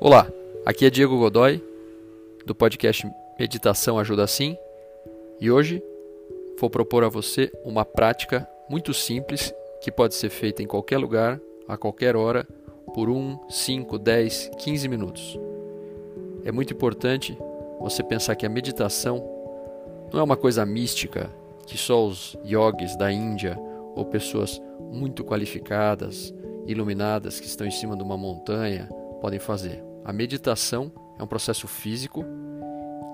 Olá, aqui é Diego Godoy, do podcast Meditação Ajuda Sim, e hoje vou propor a você uma prática muito simples que pode ser feita em qualquer lugar, a qualquer hora, por 1, 5, 10, 15 minutos. É muito importante você pensar que a meditação não é uma coisa mística que só os yogis da Índia ou pessoas muito qualificadas, iluminadas que estão em cima de uma montanha podem fazer. A meditação é um processo físico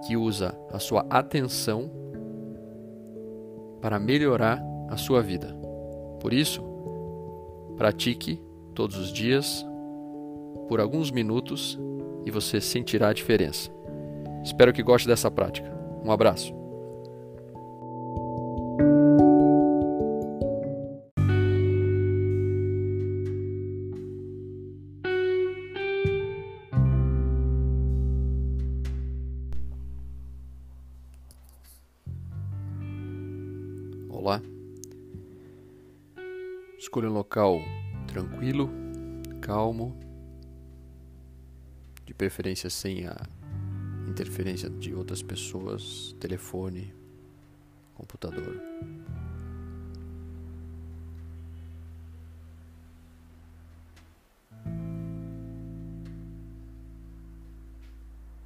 que usa a sua atenção para melhorar a sua vida. Por isso, pratique todos os dias por alguns minutos e você sentirá a diferença. Espero que goste dessa prática. Um abraço. Escolha um local tranquilo, calmo, de preferência sem a interferência de outras pessoas, telefone, computador.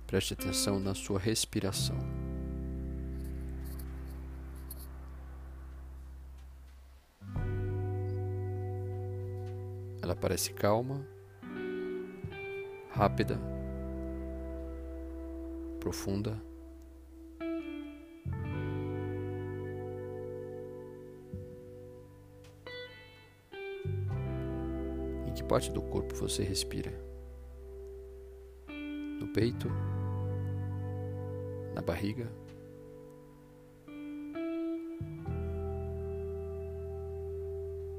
Preste atenção na sua respiração. Ela parece calma, rápida, profunda. Em que parte do corpo você respira? No peito? Na barriga?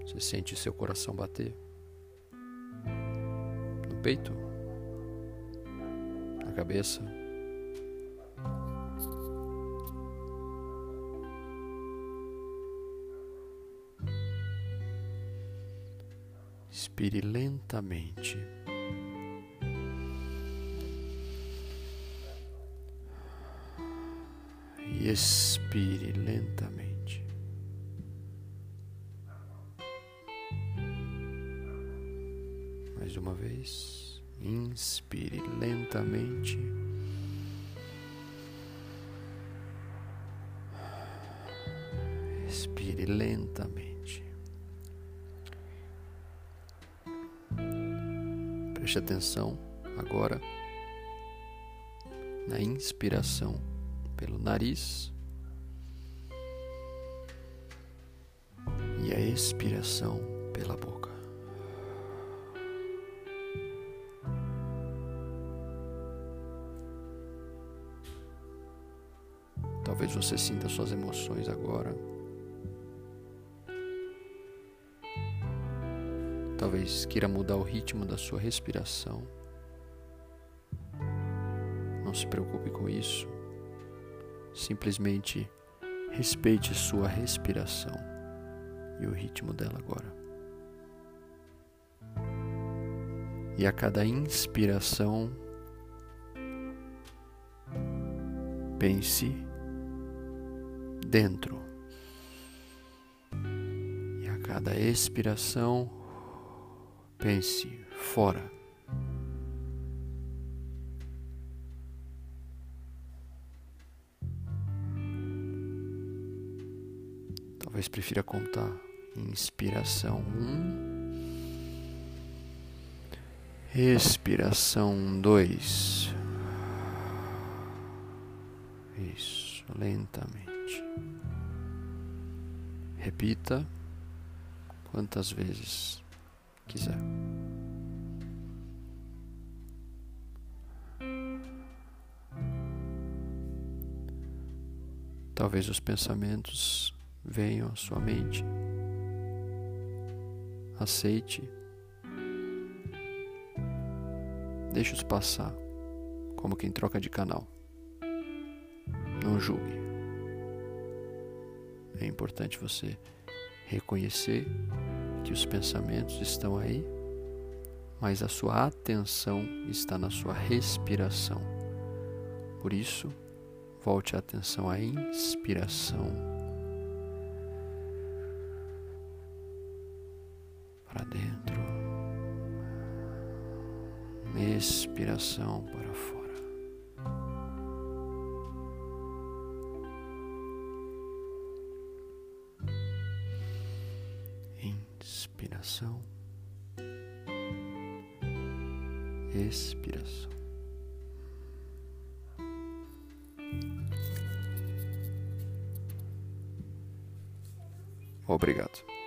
Você sente seu coração bater? Peito? Na cabeça? Inspire lentamente. E expire lentamente. Mais uma vez. Inspire lentamente. Expire lentamente. Preste atenção agora na inspiração pelo nariz e a expiração pela boca. Talvez você sinta suas emoções agora. Talvez queira mudar o ritmo da sua respiração. Não se preocupe com isso. Simplesmente respeite sua respiração e o ritmo dela agora. E a cada inspiração, pense dentro. E a cada expiração, pense fora. Talvez prefira contar inspiração um, expiração dois. Isso, lentamente. Repita quantas vezes quiser. Talvez os pensamentos venham à sua mente. Aceite. Deixe-os passar, como quem troca de canal. Não julgue. É importante você reconhecer que os pensamentos estão aí, mas a sua atenção está na sua respiração. Por isso, volte a atenção à inspiração. Para dentro, expiração para fora. Inspiração. expiração. Obrigado.